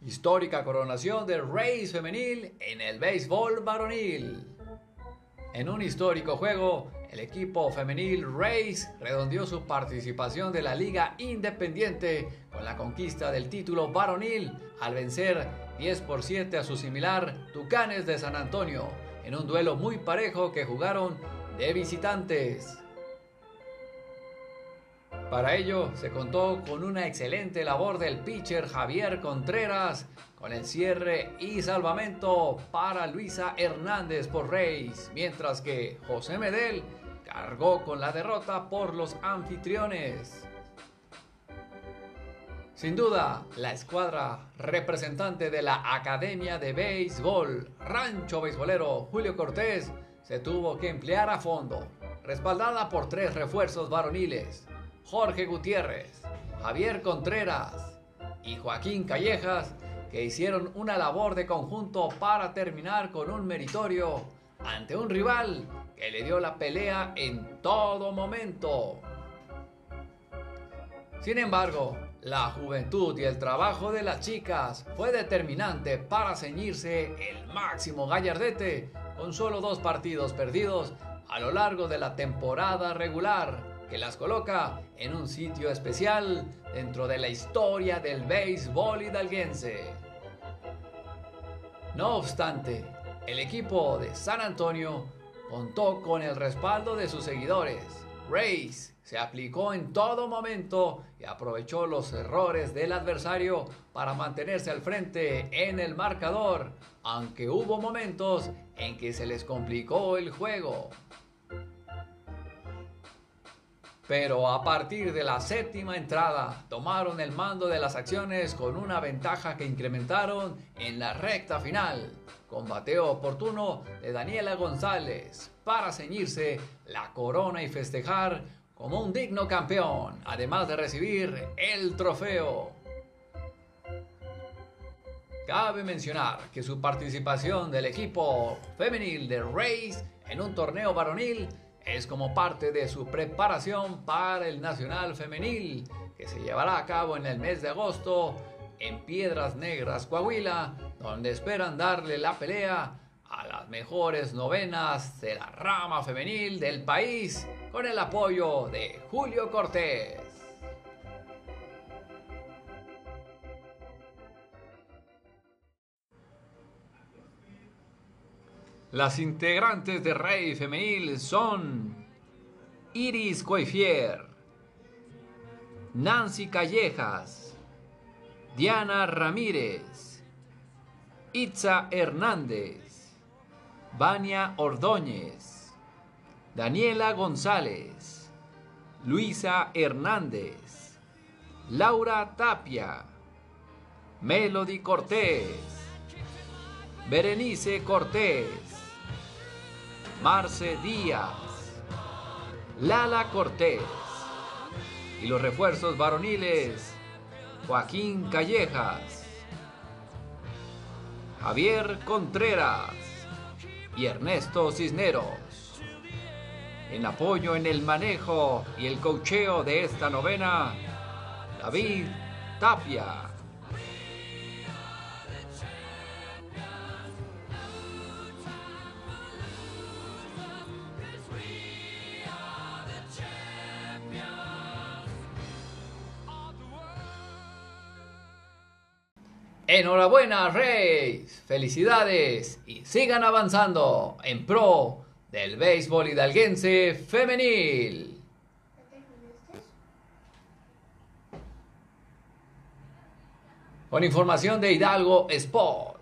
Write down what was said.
Histórica coronación del Rays femenil en el béisbol varonil. En un histórico juego, el equipo femenil Rays redondeó su participación de la Liga Independiente con la conquista del título varonil al vencer 10 por 7 a su similar Tucanes de San Antonio en un duelo muy parejo que jugaron de visitantes. Para ello se contó con una excelente labor del pitcher Javier Contreras con el cierre y salvamento para Luisa Hernández por Reyes, mientras que José Medel cargó con la derrota por los anfitriones. Sin duda, la escuadra representante de la Academia de Béisbol Rancho Beisbolero Julio Cortés se tuvo que emplear a fondo, respaldada por tres refuerzos varoniles, Jorge Gutiérrez, Javier Contreras y Joaquín Callejas, que hicieron una labor de conjunto para terminar con un meritorio ante un rival que le dio la pelea en todo momento. Sin embargo, la juventud y el trabajo de las chicas fue determinante para ceñirse el máximo gallardete con solo dos partidos perdidos a lo largo de la temporada regular que las coloca en un sitio especial dentro de la historia del béisbol hidalguense. No obstante, el equipo de San Antonio contó con el respaldo de sus seguidores. Race se aplicó en todo momento y aprovechó los errores del adversario para mantenerse al frente en el marcador, aunque hubo momentos en que se les complicó el juego. Pero a partir de la séptima entrada tomaron el mando de las acciones con una ventaja que incrementaron en la recta final, con bateo oportuno de Daniela González para ceñirse la corona y festejar como un digno campeón, además de recibir el trofeo. Cabe mencionar que su participación del equipo femenil de Race en un torneo varonil es como parte de su preparación para el Nacional Femenil, que se llevará a cabo en el mes de agosto en Piedras Negras, Coahuila, donde esperan darle la pelea a las mejores novenas de la rama femenil del país con el apoyo de Julio Cortés. Las integrantes de Rey Femenil son Iris Coifier, Nancy Callejas, Diana Ramírez, Itza Hernández, Vania Ordóñez, Daniela González, Luisa Hernández, Laura Tapia, Melody Cortés, Berenice Cortés, Marce Díaz, Lala Cortés y los refuerzos varoniles Joaquín Callejas, Javier Contreras y Ernesto Cisneros. En apoyo en el manejo y el cocheo de esta novena, David Tapia. Enhorabuena, Reyes. Felicidades y sigan avanzando en pro del béisbol hidalguense femenil. Con información de Hidalgo Sport.